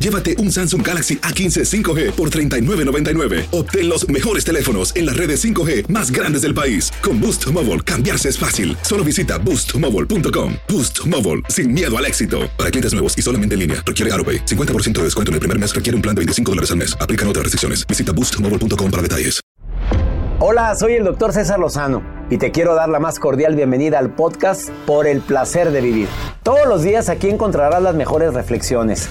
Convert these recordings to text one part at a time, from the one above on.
llévate un Samsung Galaxy A15 5G por $39.99. Obtén los mejores teléfonos en las redes 5G más grandes del país. Con Boost Mobile, cambiarse es fácil. Solo visita boostmobile.com. Boost Mobile, sin miedo al éxito. Para clientes nuevos y solamente en línea, requiere AroPay. 50% de descuento en el primer mes requiere un plan de 25 dólares al mes. Aplican otras restricciones. Visita boostmobile.com para detalles. Hola, soy el doctor César Lozano y te quiero dar la más cordial bienvenida al podcast Por el placer de vivir. Todos los días aquí encontrarás las mejores reflexiones,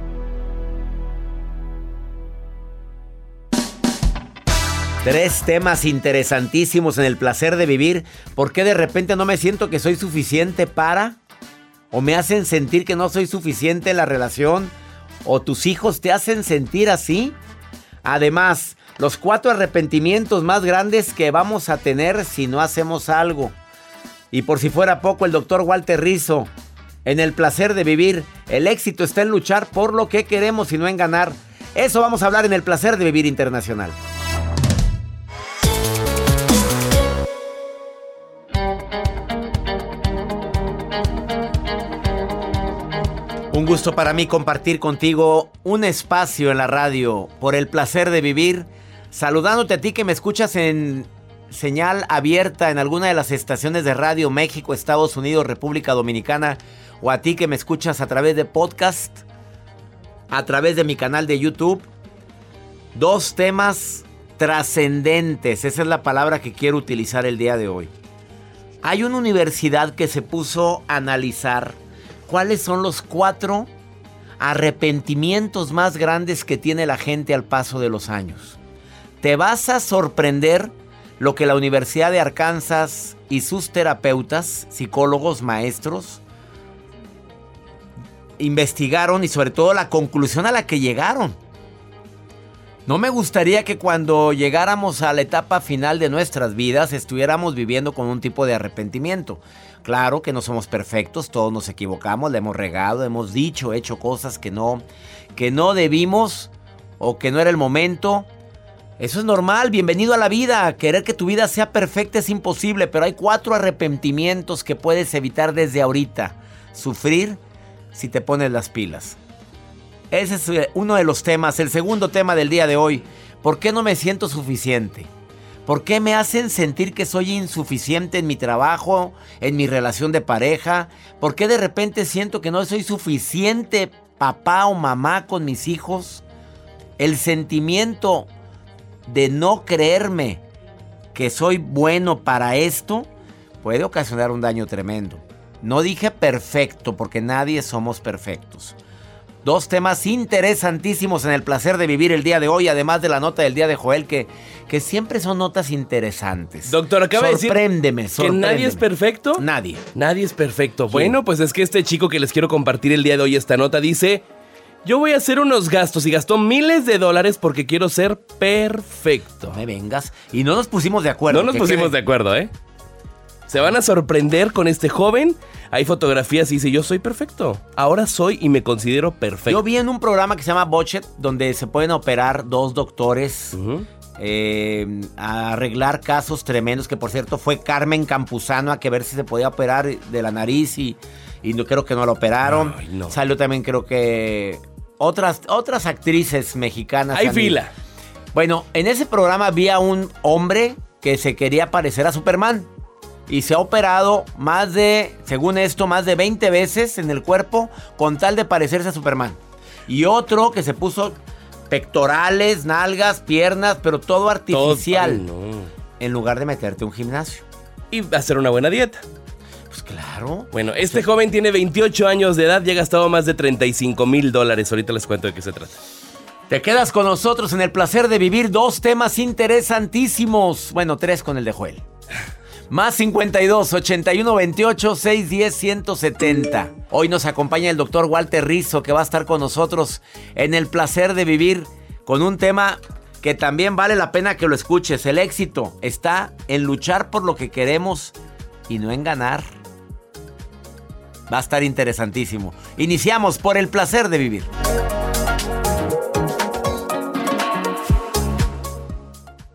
Tres temas interesantísimos en el placer de vivir. ¿Por qué de repente no me siento que soy suficiente para? ¿O me hacen sentir que no soy suficiente en la relación? ¿O tus hijos te hacen sentir así? Además, los cuatro arrepentimientos más grandes que vamos a tener si no hacemos algo. Y por si fuera poco, el doctor Walter Rizzo, en el placer de vivir, el éxito está en luchar por lo que queremos y no en ganar. Eso vamos a hablar en el placer de vivir internacional. Un gusto para mí compartir contigo un espacio en la radio por el placer de vivir. Saludándote a ti que me escuchas en señal abierta en alguna de las estaciones de radio México, Estados Unidos, República Dominicana, o a ti que me escuchas a través de podcast, a través de mi canal de YouTube. Dos temas trascendentes, esa es la palabra que quiero utilizar el día de hoy. Hay una universidad que se puso a analizar cuáles son los cuatro arrepentimientos más grandes que tiene la gente al paso de los años. Te vas a sorprender lo que la Universidad de Arkansas y sus terapeutas, psicólogos, maestros, investigaron y sobre todo la conclusión a la que llegaron. No me gustaría que cuando llegáramos a la etapa final de nuestras vidas estuviéramos viviendo con un tipo de arrepentimiento. Claro que no somos perfectos, todos nos equivocamos, le hemos regado, hemos dicho, hecho cosas que no que no debimos o que no era el momento. Eso es normal, bienvenido a la vida. Querer que tu vida sea perfecta es imposible, pero hay cuatro arrepentimientos que puedes evitar desde ahorita. Sufrir si te pones las pilas. Ese es eh, uno de los temas. El segundo tema del día de hoy. ¿Por qué no me siento suficiente? ¿Por qué me hacen sentir que soy insuficiente en mi trabajo, en mi relación de pareja? ¿Por qué de repente siento que no soy suficiente papá o mamá con mis hijos? El sentimiento de no creerme que soy bueno para esto puede ocasionar un daño tremendo. No dije perfecto porque nadie somos perfectos. Dos temas interesantísimos en el placer de vivir el día de hoy, además de la nota del día de Joel, que, que siempre son notas interesantes. Doctor, acaba de decir sorpréndeme, que sorpréndeme. nadie es perfecto. Nadie. Nadie es perfecto. Bueno, pues es que este chico que les quiero compartir el día de hoy esta nota dice Yo voy a hacer unos gastos y gastó miles de dólares porque quiero ser perfecto. No me vengas. Y no nos pusimos de acuerdo. No nos ¿qué pusimos creen? de acuerdo, ¿eh? Se van a sorprender con este joven. Hay fotografías y dice, yo soy perfecto. Ahora soy y me considero perfecto. Yo vi en un programa que se llama Botchet, donde se pueden operar dos doctores eh, a arreglar casos tremendos, que por cierto fue Carmen Campuzano a que ver si se podía operar de la nariz y, y no, creo que no lo operaron. Ay, no. Salió también creo que otras, otras actrices mexicanas. Hay también. fila. Bueno, en ese programa había un hombre que se quería parecer a Superman. Y se ha operado más de, según esto, más de 20 veces en el cuerpo con tal de parecerse a Superman. Y otro que se puso pectorales, nalgas, piernas, pero todo Todo- artificial. Ay, no. En lugar de meterte a un gimnasio. Y hacer una buena dieta. Pues claro. Bueno, este joven tiene 28 años de edad y ha gastado más de 35 mil dólares. Ahorita les cuento de qué se trata. Te quedas con nosotros en el placer de vivir dos temas interesantísimos. Bueno, tres con el de Joel. Más 52 81 28 610 170. Hoy nos acompaña el doctor Walter Rizzo que va a estar con nosotros en el placer de vivir con un tema que también vale la pena que lo escuches. El éxito está en luchar por lo que queremos y no en ganar. Va a estar interesantísimo. Iniciamos por el placer de vivir.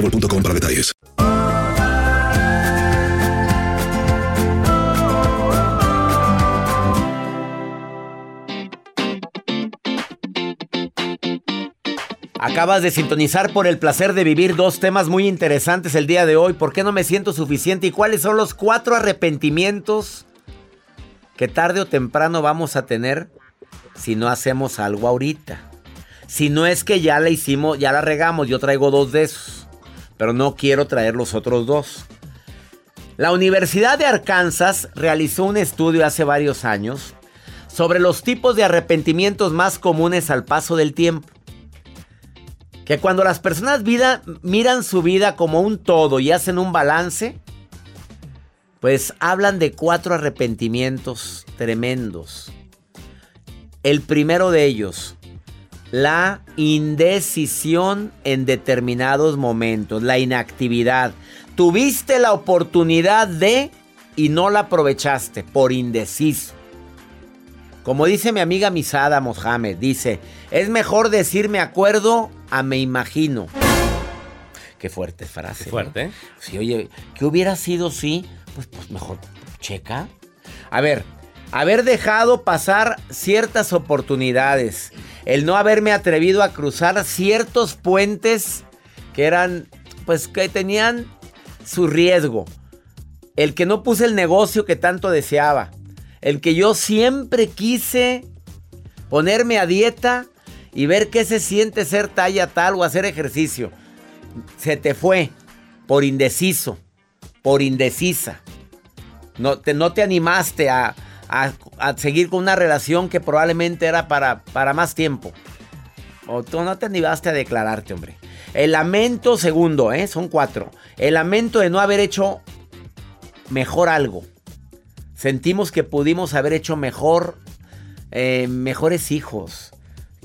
boostmobile.com para detalles. Acabas de sintonizar por el placer de vivir dos temas muy interesantes el día de hoy. ¿Por qué no me siento suficiente? ¿Y cuáles son los cuatro arrepentimientos que tarde o temprano vamos a tener si no hacemos algo ahorita? Si no es que ya la hicimos, ya la regamos, yo traigo dos de esos, pero no quiero traer los otros dos. La Universidad de Arkansas realizó un estudio hace varios años sobre los tipos de arrepentimientos más comunes al paso del tiempo. Que cuando las personas miran su vida como un todo y hacen un balance, pues hablan de cuatro arrepentimientos tremendos. El primero de ellos, la indecisión en determinados momentos, la inactividad. Tuviste la oportunidad de y no la aprovechaste por indeciso. Como dice mi amiga Misada Mohamed, dice, es mejor decir me acuerdo a me imagino. Qué fuerte frase. Qué fuerte, ¿no? Sí, oye, ¿qué hubiera sido si? Pues, pues mejor checa. A ver, haber dejado pasar ciertas oportunidades, el no haberme atrevido a cruzar ciertos puentes que eran, pues que tenían su riesgo, el que no puse el negocio que tanto deseaba, el que yo siempre quise ponerme a dieta y ver qué se siente ser talla tal o hacer ejercicio. Se te fue por indeciso, por indecisa. No te, no te animaste a, a, seguir con una relación que probablemente era para, para más tiempo. O tú no te animaste a declararte, hombre. El lamento, segundo, ¿eh? son cuatro. El lamento de no haber hecho mejor algo. Sentimos que pudimos haber hecho mejor, eh, mejores hijos,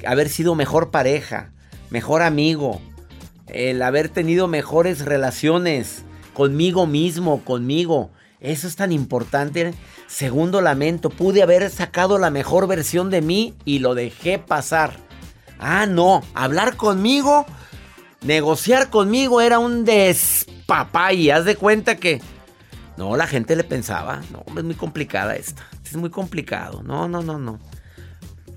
haber sido mejor pareja, mejor amigo, el haber tenido mejores relaciones conmigo mismo, conmigo. Eso es tan importante. Segundo lamento, pude haber sacado la mejor versión de mí y lo dejé pasar. Ah, no, hablar conmigo, negociar conmigo era un despapay. Haz de cuenta que... No, la gente le pensaba, no, es muy complicada esta. Es muy complicado. No, no, no, no.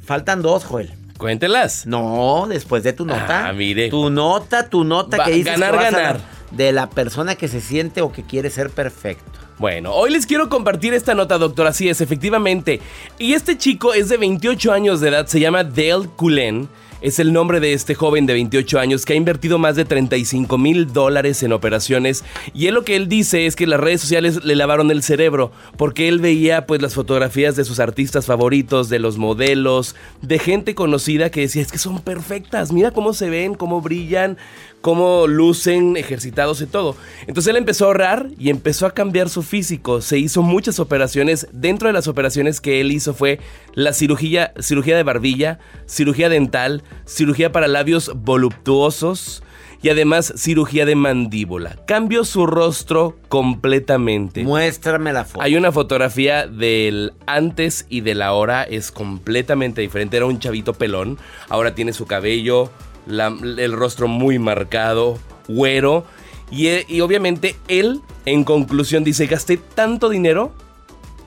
Faltan dos, Joel. Cuéntelas. No, después de tu nota. Ah, mire. Tu nota, tu nota Va- que dices ganar, que vas a ganar. de la persona que se siente o que quiere ser perfecto. Bueno, hoy les quiero compartir esta nota, doctor. Así es, efectivamente. Y este chico es de 28 años de edad, se llama Dale Cullen. Es el nombre de este joven de 28 años que ha invertido más de 35 mil dólares en operaciones. Y él lo que él dice es que las redes sociales le lavaron el cerebro porque él veía pues las fotografías de sus artistas favoritos, de los modelos, de gente conocida que decía es que son perfectas. Mira cómo se ven, cómo brillan, cómo lucen, ejercitados y todo. Entonces él empezó a ahorrar y empezó a cambiar su físico. Se hizo muchas operaciones. Dentro de las operaciones que él hizo fue la cirugía, cirugía de barbilla, cirugía dental, cirugía para labios voluptuosos y además cirugía de mandíbula. Cambió su rostro completamente. Muéstrame la foto. Hay una fotografía del antes y del ahora, es completamente diferente. Era un chavito pelón, ahora tiene su cabello, el rostro muy marcado, güero. Y, eh, y obviamente él, en conclusión, dice, gasté tanto dinero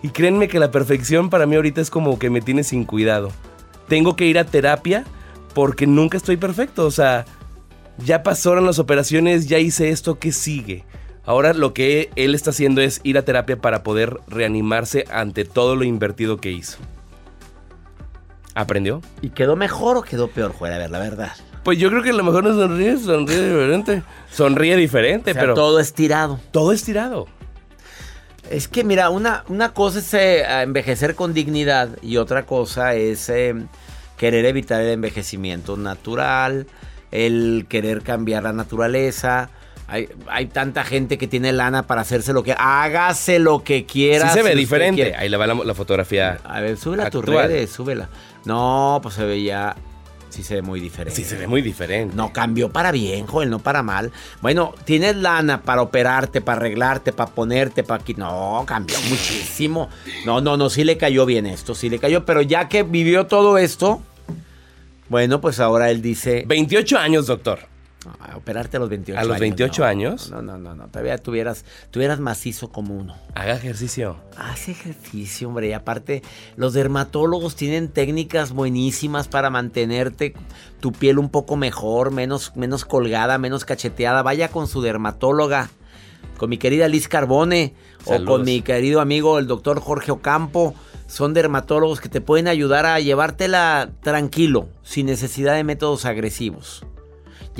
y créanme que la perfección para mí ahorita es como que me tiene sin cuidado. Tengo que ir a terapia porque nunca estoy perfecto. O sea, ya pasaron las operaciones, ya hice esto, ¿qué sigue? Ahora lo que él está haciendo es ir a terapia para poder reanimarse ante todo lo invertido que hizo. ¿Aprendió? ¿Y quedó mejor o quedó peor, Joel? A ver, la verdad. Pues yo creo que a lo mejor no sonríe, sonríe diferente. Sonríe diferente, O sea, pero todo estirado. todo estirado. Es que mira, una, una cosa es eh, envejecer con dignidad y otra cosa es eh, querer evitar el envejecimiento natural, el querer cambiar la naturaleza. Hay, hay tanta gente que tiene lana para hacerse lo que... Hágase lo que quiera. Sí se ve si diferente. Ahí le va la, la fotografía. A ver, súbela a tus actual. redes, súbela. No, pues se veía... Sí se ve muy diferente. Sí se ve muy diferente. No cambió para bien, Joel, no para mal. Bueno, tienes lana para operarte, para arreglarte, para ponerte, para aquí. No, cambió muchísimo. No, no, no, sí le cayó bien esto, sí le cayó. Pero ya que vivió todo esto, bueno, pues ahora él dice. 28 años, doctor. "Ah, operarte a los 28 ¿A los años, 28 no, años? No, no, no, no. Todavía tuvieras, tuvieras macizo como uno. Haga ejercicio. Haz ejercicio, hombre. Y aparte, los dermatólogos tienen técnicas buenísimas para mantenerte tu piel un poco mejor, menos, menos colgada, menos cacheteada. Vaya con su dermatóloga, con mi querida Liz Carbone o con mi querido amigo el doctor Jorge Ocampo. Son dermatólogos que te pueden ayudar a llevártela tranquilo, sin necesidad de métodos agresivos.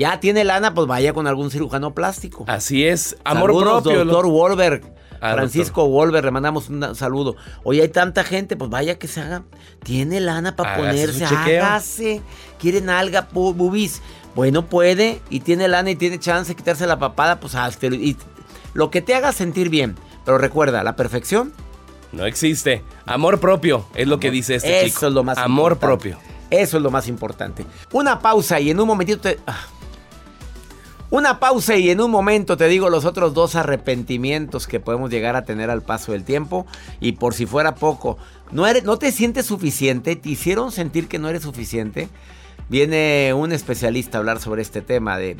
Ya tiene lana, pues vaya con algún cirujano plástico. Así es. Amor Saludos, propio. Doctor Wolberg. Ah, Francisco Wolberg, le mandamos un saludo. Oye, hay tanta gente, pues vaya que se haga. Tiene lana para Hágase ponerse, hágase. Quieren alga, bubis. Bueno, puede y tiene lana y tiene chance de quitarse la papada, pues hazlo. Y lo que te haga sentir bien. Pero recuerda, la perfección, No existe. Amor propio es lo que dice este eso chico. es lo más Amor importante. propio. Eso es lo más importante. Una pausa y en un momentito te... ah. Una pausa y en un momento te digo los otros dos arrepentimientos que podemos llegar a tener al paso del tiempo. Y por si fuera poco, ¿no, eres, no te sientes suficiente? ¿Te hicieron sentir que no eres suficiente? Viene un especialista a hablar sobre este tema de...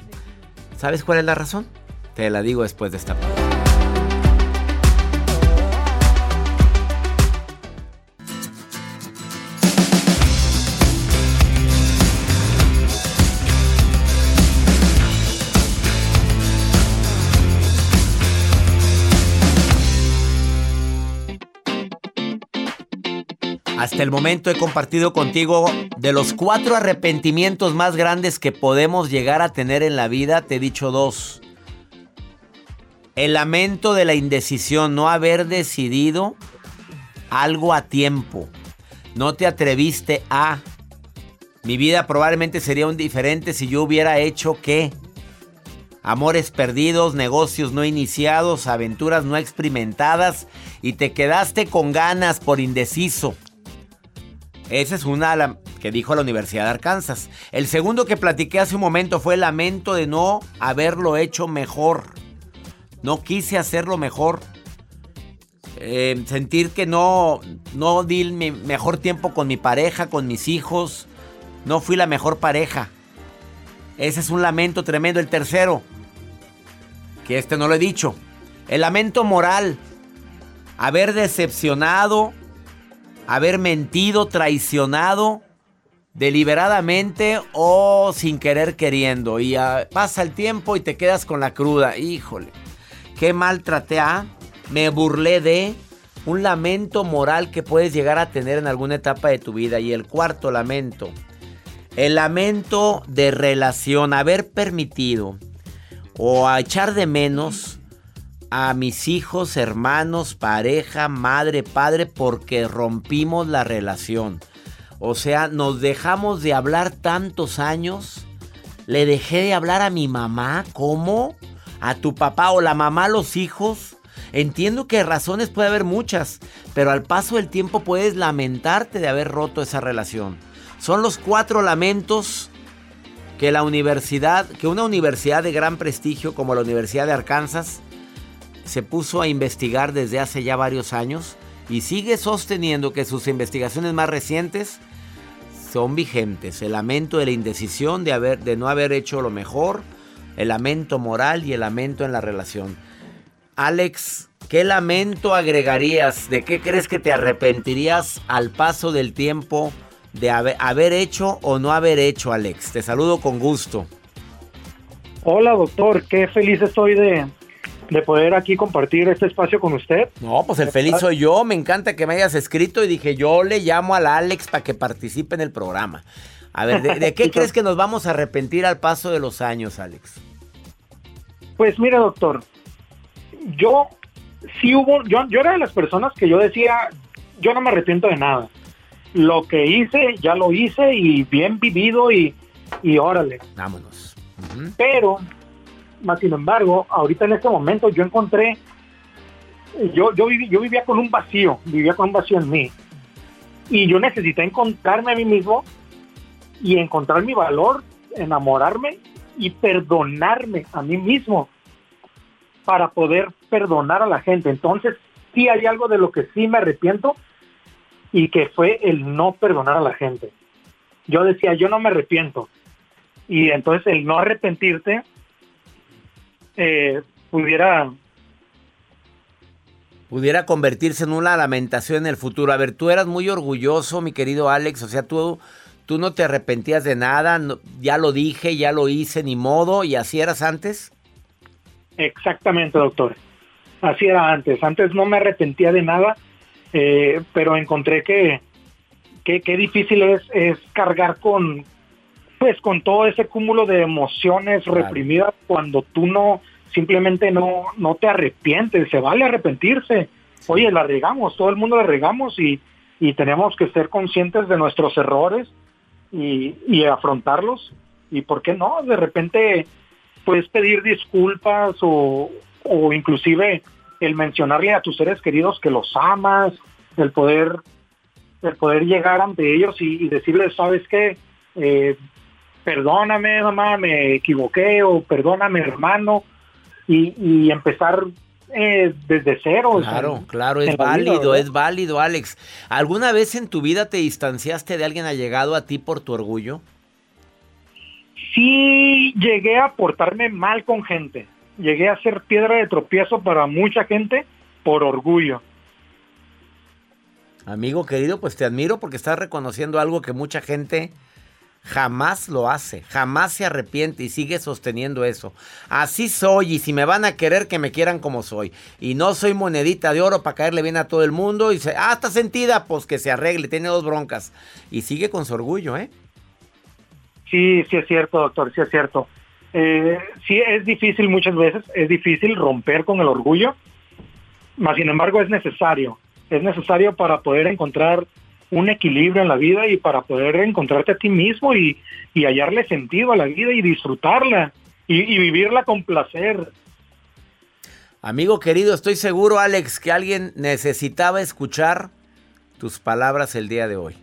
¿Sabes cuál es la razón? Te la digo después de esta pausa. El momento he compartido contigo de los cuatro arrepentimientos más grandes que podemos llegar a tener en la vida, te he dicho dos. El lamento de la indecisión, no haber decidido algo a tiempo. No te atreviste a... Mi vida probablemente sería un diferente si yo hubiera hecho qué. Amores perdidos, negocios no iniciados, aventuras no experimentadas y te quedaste con ganas por indeciso. Esa es una que dijo la Universidad de Arkansas. El segundo que platiqué hace un momento fue el lamento de no haberlo hecho mejor. No quise hacerlo mejor. Eh, sentir que no, no di mi mejor tiempo con mi pareja, con mis hijos. No fui la mejor pareja. Ese es un lamento tremendo. El tercero, que este no lo he dicho. El lamento moral. Haber decepcionado, haber mentido, traicionado deliberadamente o sin querer queriendo. Y ah, pasa el tiempo y te quedas con la cruda. Híjole, qué mal traté a, me burlé de un lamento moral que puedes llegar a tener en alguna etapa de tu vida. Y el cuarto lamento, el lamento de relación, haber permitido o a echar de menos a mis hijos, hermanos, pareja, madre, padre, porque rompimos la relación. O sea, nos dejamos de hablar tantos años. Le dejé de hablar a mi mamá. ¿Cómo? ¿A tu papá o la mamá los hijos? Entiendo que razones puede haber muchas, pero al paso del tiempo puedes lamentarte de haber roto esa relación. Son los cuatro lamentos que la universidad, que una universidad de gran prestigio como la Universidad de Arkansas se puso a investigar desde hace ya varios años y sigue sosteniendo que sus investigaciones más recientes son vigentes. El lamento de la indecisión de, haber, de no haber hecho lo mejor, el lamento moral y el lamento en la relación. Alex, ¿qué lamento agregarías? ¿De qué crees que te arrepentirías al paso del tiempo de haber, haber hecho o no haber hecho, Alex? Te saludo con gusto. Hola, doctor. Qué feliz estoy de, de poder aquí compartir este espacio con usted. No, pues el feliz soy yo. Me encanta que me hayas escrito y dije, yo le llamo al Alex para que participe en el programa. A ver, ¿de, qué crees que nos vamos a arrepentir al paso de los años, Alex? Pues mire, doctor, yo sí hubo, yo, yo era de las personas que yo decía, yo no me arrepiento de nada. Lo que hice, ya lo hice y bien vivido y, y órale. Vámonos. Pero más sin embargo, ahorita en este momento yo encontré, yo, yo, yo vivía con un vacío, vivía con un vacío en mí. Y yo necesité encontrarme a mí mismo y encontrar mi valor, enamorarme y perdonarme a mí mismo para poder perdonar a la gente. Entonces, sí hay algo de lo que sí me arrepiento y que fue el no perdonar a la gente. Yo decía, yo no me arrepiento. Y entonces el no arrepentirte eh, pudiera pudiera convertirse en una lamentación en el futuro. A ver, tú eras muy orgulloso, mi querido Alex, o sea, tú, tú no te arrepentías de nada, ya lo dije, ya lo hice, ni modo, y así eras antes. Exactamente, doctor. Así era antes. Antes no me arrepentía de nada, eh, pero encontré que qué difícil es, es cargar con, pues con todo ese cúmulo de emociones reprimidas cuando tú no simplemente no no te arrepientes, se vale arrepentirse. Oye, la regamos, todo el mundo la regamos y, y tenemos que ser conscientes de nuestros errores y, y afrontarlos. Y por qué no, de repente puedes pedir disculpas o, o inclusive el mencionarle a tus seres queridos que los amas, el poder el poder llegar ante ellos y, decirles, sabes qué, eh, perdóname mamá, me equivoqué o perdóname hermano y, empezar eh, desde cero. Claro, claro, es válido, es válido, Alex. ¿Alguna vez en tu vida te distanciaste de alguien allegado a ti por tu orgullo? Sí, llegué a portarme mal con gente. Llegué a ser piedra de tropiezo para mucha gente por orgullo. Amigo querido, pues te admiro porque estás reconociendo algo que mucha gente jamás lo hace, jamás se arrepiente y sigue sosteniendo eso. Así soy y si me van a querer que me quieran como soy. Y no soy monedita de oro para caerle bien a todo el mundo y se, ah, está sentida, pues que se arregle, tiene dos broncas. Y sigue con su orgullo, ¿eh? Sí, sí es cierto, doctor, sí es cierto. Eh, sí es difícil muchas veces, es difícil romper con el orgullo, mas sin embargo es necesario. es necesario para poder encontrar un equilibrio en la vida y para poder encontrarte a ti mismo y, y hallarle sentido a la vida y disfrutarla y, vivirla con placer. Amigo querido, estoy seguro, Alex, que alguien necesitaba escuchar tus palabras el día de hoy.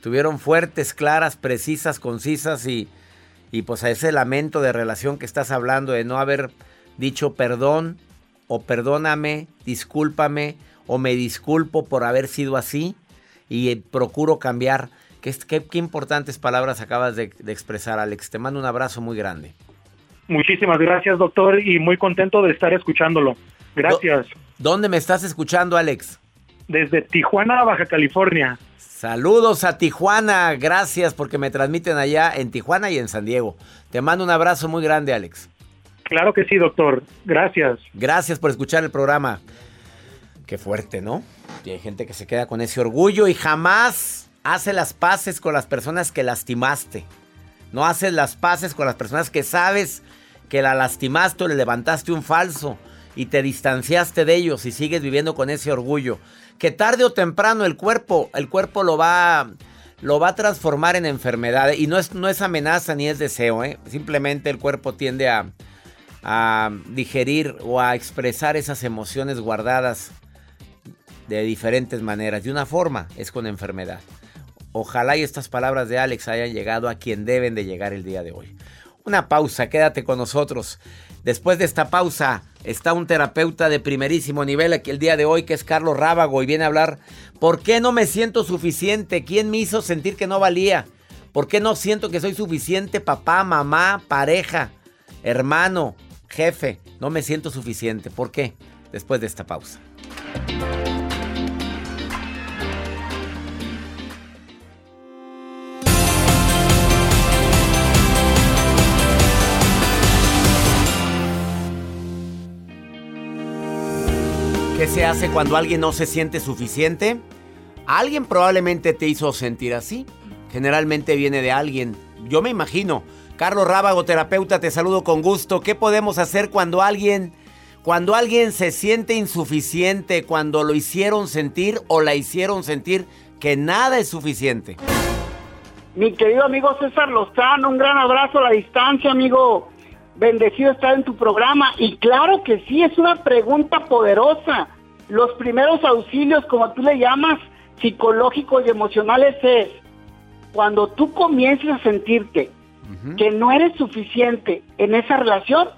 Tuvieron fuertes, claras, precisas, concisas y, y pues a ese lamento de relación que estás hablando, de no haber dicho perdón o perdóname, discúlpame o me disculpo por haber sido así y eh, procuro cambiar. Qué, qué, qué importantes palabras acabas de, de expresar, Alex. Te mando un abrazo muy grande. Muchísimas gracias, doctor, y muy contento de estar escuchándolo. Gracias. ¿Dónde me estás escuchando, Alex? Desde Tijuana, Baja California. Saludos a Tijuana, gracias porque me transmiten allá en Tijuana y en San Diego. Te mando un abrazo muy grande, Alex. Claro que sí, doctor. Gracias. Gracias por escuchar el programa. Qué fuerte, ¿no? Y hay gente que se queda con ese orgullo y jamás hace las paces con las personas que lastimaste. No haces las paces con las personas que sabes que la lastimaste o le levantaste un falso y te distanciaste de ellos y sigues viviendo con ese orgullo. Que tarde o temprano el cuerpo, el cuerpo lo va, lo va a transformar en enfermedad. Y no es, no es amenaza ni es deseo, ¿eh? simplemente el cuerpo tiende a digerir o a expresar esas emociones guardadas de diferentes maneras. De una forma es con enfermedad. Ojalá y estas palabras de Alex hayan llegado a quien deben de llegar el día de hoy. Una pausa, quédate con nosotros. Después de esta pausa está un terapeuta de primerísimo nivel aquí el día de hoy que es Carlos Rábago y viene a hablar ¿por qué no me siento suficiente? ¿Quién me hizo sentir que no valía? ¿Por qué no siento que soy suficiente papá, mamá, pareja, hermano, jefe? No me siento suficiente. ¿Por qué? Después de esta pausa. ¿Qué se hace cuando alguien no se siente suficiente? Alguien probablemente te hizo sentir así. Generalmente viene de alguien. Yo me imagino. Carlos Rábago, terapeuta, te saludo con gusto. ¿Qué podemos hacer cuando alguien, cuando alguien se siente insuficiente, cuando lo hicieron sentir o la hicieron sentir que nada es suficiente? Mi querido amigo César Lozano, un gran abrazo a la distancia, amigo bendecido estar en tu programa. Y claro que sí, es una pregunta poderosa. Los primeros auxilios, como tú le llamas, psicológicos y emocionales es cuando tú comiences a sentirte que no eres suficiente en esa relación,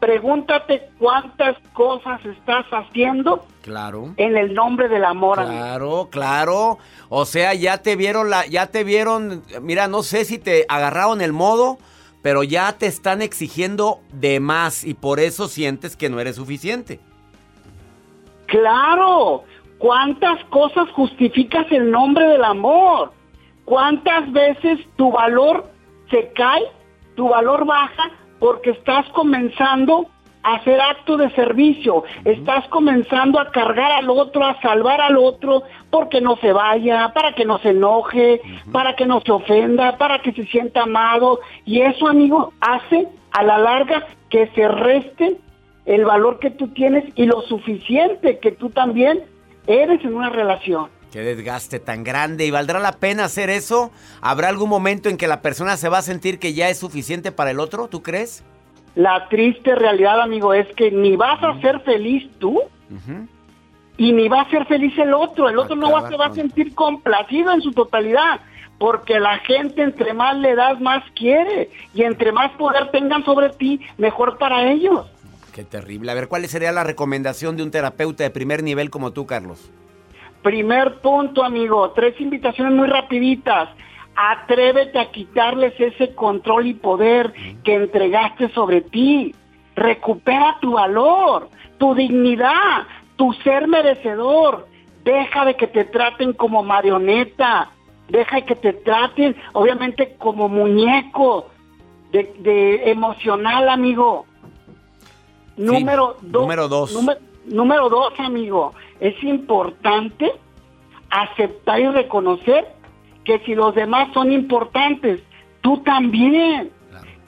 pregúntate cuántas cosas estás haciendo Claro. en el nombre del amor. amigo. Claro, claro. O sea, ya te vieron la, ya te vieron, mira, no sé si te agarraron el modo, pero ya te están exigiendo de más y por eso sientes que no eres suficiente. Claro, ¿cuántas cosas justificas el nombre del amor? ¿Cuántas veces tu valor se cae, tu valor baja porque estás comenzando a hacer acto de servicio, estás comenzando a cargar al otro, a salvar al otro porque no se vaya, para que no se enoje, para que no se ofenda, para que se sienta amado. Y eso, amigo, hace a la larga que se reste el valor que tú tienes y lo suficiente que tú también eres en una relación. Qué desgaste tan grande. ¿Y valdrá la pena hacer eso? ¿Habrá algún momento en que la persona se va a sentir que ya es suficiente para el otro? ¿Tú crees? La triste realidad, amigo, es que ni vas a ser feliz tú y ni va a ser feliz el otro. El otro no va, se va a sentir complacido en su totalidad. Porque la gente entre más le das, más quiere. Y entre más poder tengan sobre ti, mejor para ellos. Qué terrible. A ver, ¿cuál sería la recomendación de un terapeuta de primer nivel como tú, Carlos? Primer punto, amigo. Tres invitaciones muy rapiditas. Atrévete a quitarles ese control y poder que entregaste sobre ti. Recupera tu valor, tu dignidad, tu ser merecedor. Deja de que te traten como marioneta. Deja de que te traten, obviamente, como muñeco de, de emocional, amigo. Número dos. número dos. Número, número dos, amigo. Es importante aceptar y reconocer que si los demás son importantes, tú también.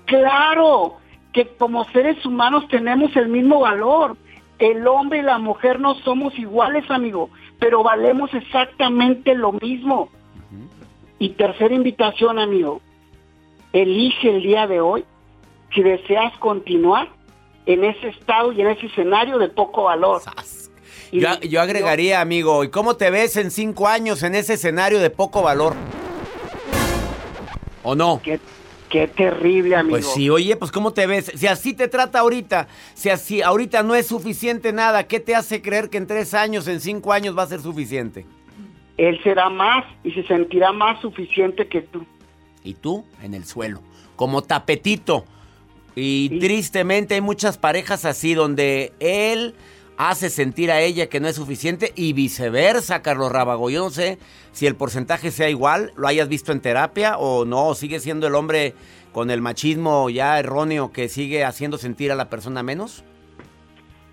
Claro, que como seres humanos tenemos el mismo valor. El hombre y la mujer no somos iguales, amigo, pero valemos exactamente lo mismo. Y tercera invitación, amigo, elige el día de hoy si deseas continuar en ese estado y en ese escenario de poco valor. Y Yo, yo agregaría, amigo, ¿y cómo te ves en cinco años en ese escenario de poco valor? ¿O no? Qué, qué terrible, amigo. Pues sí, oye, pues ¿cómo te ves? Si así te trata ahorita, si así ahorita no es suficiente nada, ¿qué te hace creer que en tres años, en cinco años va a ser suficiente? Él será más y se sentirá más suficiente que tú. Y tú en el suelo, como tapetito. Y tristemente hay muchas parejas así donde él hace sentir a ella que no es suficiente y viceversa, Carlos Rábago. Yo no sé si el porcentaje sea igual, lo hayas visto en terapia o no, sigue siendo el hombre con el machismo ya erróneo que sigue haciendo sentir a la persona menos.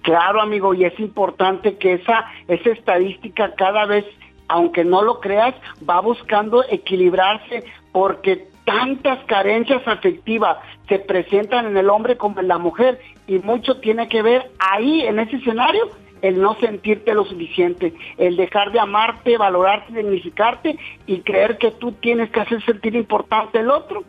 Claro, amigo, y es importante que esa, esa estadística cada vez, aunque no lo creas, va buscando equilibrarse porque tantas carencias afectivas se presentan en el hombre como en la mujer y mucho tiene que ver ahí en ese escenario el no sentirte lo suficiente, el dejar de amarte, valorarte, dignificarte y creer que tú tienes que hacer sentir importante el otro,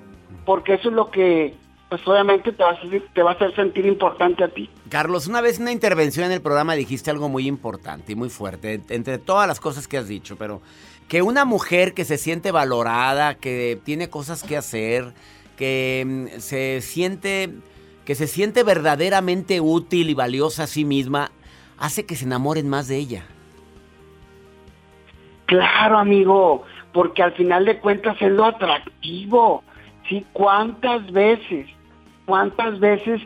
porque eso es lo que pues obviamente te va, a hacer, te va a hacer sentir importante a ti. Carlos, una vez en una intervención en el programa dijiste algo muy importante y muy fuerte, entre todas las cosas que has dicho, pero que una mujer que se siente valorada, que tiene cosas que hacer, que mm, se siente que se siente verdaderamente útil y valiosa a sí misma, hace que se enamoren más de ella. Claro, amigo, porque al final de cuentas es lo atractivo. ¿Sí? ¿Cuántas veces, cuántas veces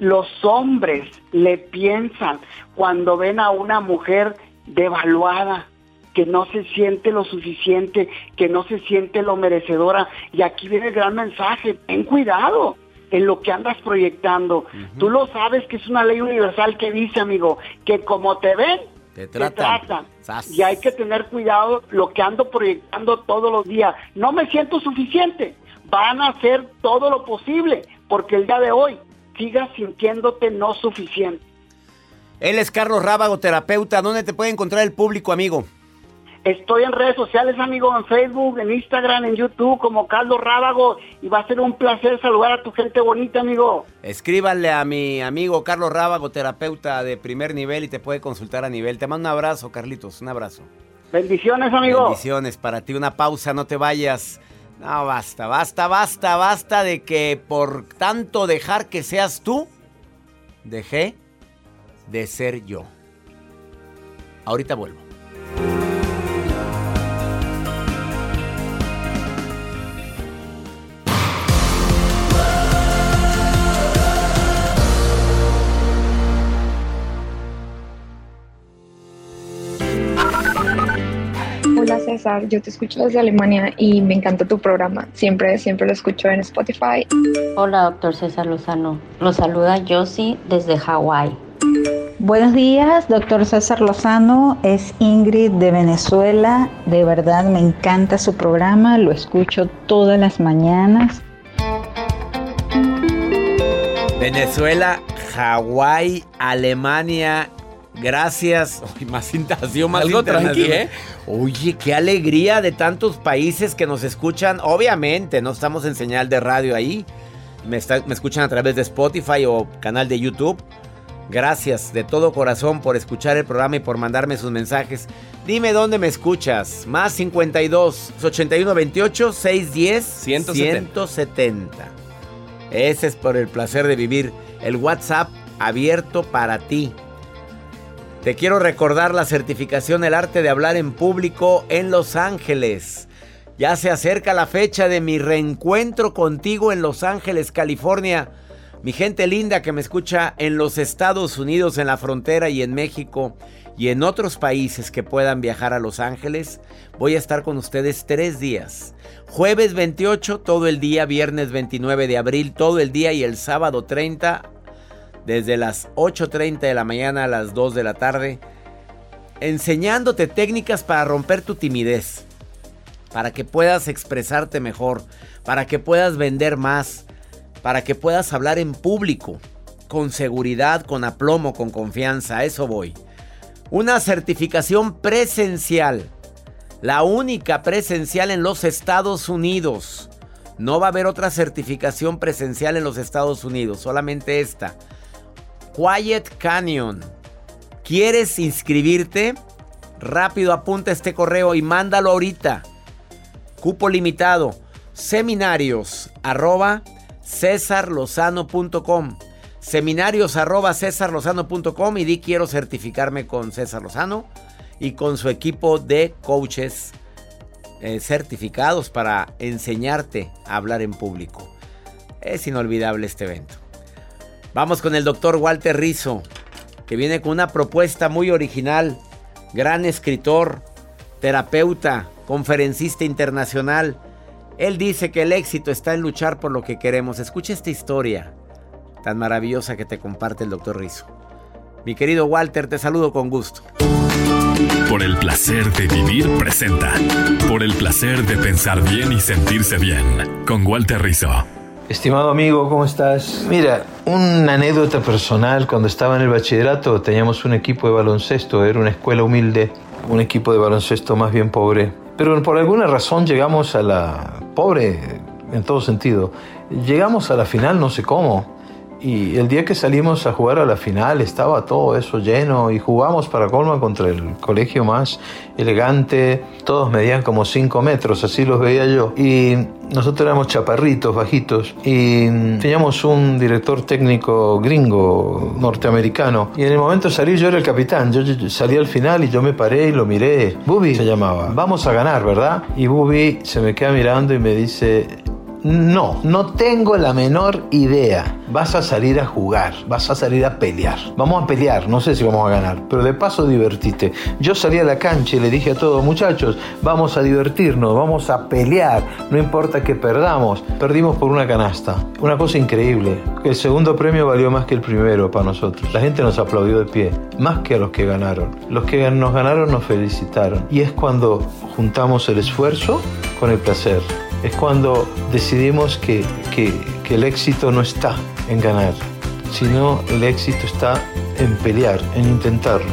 los hombres le piensan cuando ven a una mujer devaluada, que no se siente lo suficiente, que no se siente lo merecedora? Y aquí viene el gran mensaje, ten cuidado en lo que andas proyectando. Tú lo sabes que es una ley universal que dice, amigo, que como te ven, Te te tratan. Y hay que tener cuidado lo que ando proyectando todos los días. No me siento suficiente. Van a hacer todo lo posible porque el día de hoy sigas sintiéndote no suficiente. Él es Carlos Rábago, terapeuta. ¿Dónde te puede encontrar el público, amigo? Estoy en redes sociales, amigo, en Facebook, en Instagram, en YouTube, como Carlos Rábago. Y va a ser un placer saludar a tu gente bonita, amigo. Escríbanle a mi amigo Carlos Rábago, terapeuta de primer nivel y te puede consultar a nivel. Te mando un abrazo, Carlitos, un abrazo. Bendiciones, amigo. Bendiciones para ti. Una pausa, no te vayas. No, basta, basta, basta, basta de que por tanto dejar que seas tú, dejé de ser yo. Ahorita vuelvo. César, yo te escucho desde Alemania y me encanta tu programa. Siempre, siempre lo escucho en Spotify. Hola, doctor César Lozano. Lo saluda Josie desde Hawái. Buenos días, doctor César Lozano. Es Ingrid de Venezuela. De verdad me encanta su programa. Lo escucho todas las mañanas. Venezuela, Hawái, Alemania. Gracias. Uy, más intación, más Algo tranqui. ¿eh? Oye, qué alegría de tantos países que nos escuchan. Obviamente, no estamos en señal de radio ahí. Me, está- me escuchan a través de Spotify o canal de YouTube. Gracias de todo corazón por escuchar el programa y por mandarme sus mensajes. Dime dónde me escuchas. Más 52 81 28 610 170. 170. Ese es por el placer de vivir. El WhatsApp abierto para ti. Te quiero recordar la certificación El arte de hablar en público en Los Ángeles. Ya se acerca la fecha de mi reencuentro contigo en Los Ángeles, California. Mi gente linda que me escucha en los Estados Unidos, en la frontera y en México y en otros países que puedan viajar a Los Ángeles, voy a estar con ustedes tres días. Jueves 28 todo el día, viernes 29 de abril todo el día y el sábado 30 desde las 8.30 de la mañana a las 2 de la tarde, enseñándote técnicas para romper tu timidez, para que puedas expresarte mejor, para que puedas vender más, para que puedas hablar en público con seguridad, con aplomo, con confianza. A eso voy. Una certificación presencial. La única presencial en los Estados Unidos. No va a haber otra certificación presencial en los Estados Unidos, solamente esta. Quiet Canyon. ¿Quieres inscribirte? Rápido apunta este correo y mándalo ahorita. Cupo limitado. Seminarios arroba cesarlozano.com. Seminarios arroba cesarlozano.com y di quiero certificarme con César Lozano y con su equipo de coaches eh, certificados para enseñarte a hablar en público. Es inolvidable este evento. Vamos con el doctor Walter Rizzo, que viene con una propuesta muy original, gran escritor, terapeuta, conferencista internacional. Él dice que el éxito está en luchar por lo que queremos. Escucha esta historia tan maravillosa que te comparte el doctor Rizzo. Mi querido Walter, te saludo con gusto. Por el placer de vivir presenta. Por el placer de pensar bien y sentirse bien. Con Walter Rizzo. Estimado amigo, ¿cómo estás? Mira, una anécdota personal, cuando estaba en el bachillerato teníamos un equipo de baloncesto, era una escuela humilde, un equipo de baloncesto más bien pobre. Pero por alguna razón llegamos a la... pobre en todo sentido. Llegamos a la final, no sé cómo. Y el día que salimos a jugar a la final estaba todo eso lleno y jugamos para Colma contra el colegio más elegante. Todos medían como 5 metros, así los veía yo. Y nosotros éramos chaparritos, bajitos. Y teníamos un director técnico gringo, norteamericano. Y en el momento de salir yo era el capitán. Yo salí al final y yo me paré y lo miré. Bubi se llamaba. Vamos a ganar, ¿verdad? Y Bubi se me queda mirando y me dice, no, no tengo la menor idea. Vas a salir a jugar, vas a salir a pelear. Vamos a pelear, no sé si vamos a ganar, pero de paso divertite. Yo salí a la cancha y le dije a todos, muchachos, vamos a divertirnos, vamos a pelear, no importa que perdamos. Perdimos por una canasta. Una cosa increíble. El segundo premio valió más que el primero para nosotros. La gente nos aplaudió de pie, más que a los que ganaron. Los que nos ganaron nos felicitaron. Y es cuando juntamos el esfuerzo con el placer es cuando decidimos que, el éxito no está en ganar, sino el éxito está en pelear, en intentarlo.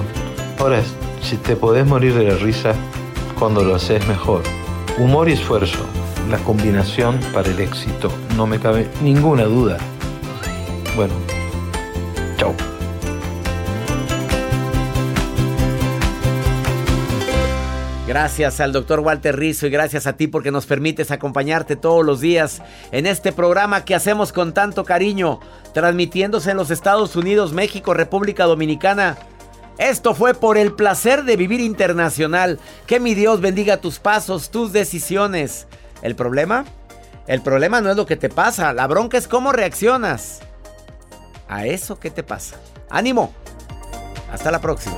Ahora, si te podés morir de la risa, cuando lo haces mejor. Humor y esfuerzo, la combinación para el éxito, no me cabe ninguna duda. Bueno, chao. Gracias al doctor Walter Rizzo y gracias a ti porque nos permites acompañarte todos los días en este programa que hacemos con tanto cariño, transmitiéndose en los Estados Unidos, México, República Dominicana. Esto fue por el placer de vivir internacional. Que mi Dios bendiga tus pasos, tus decisiones. ¿El problema? El problema no es lo que te pasa, la bronca es cómo reaccionas a eso que te pasa. Ánimo. Hasta la próxima.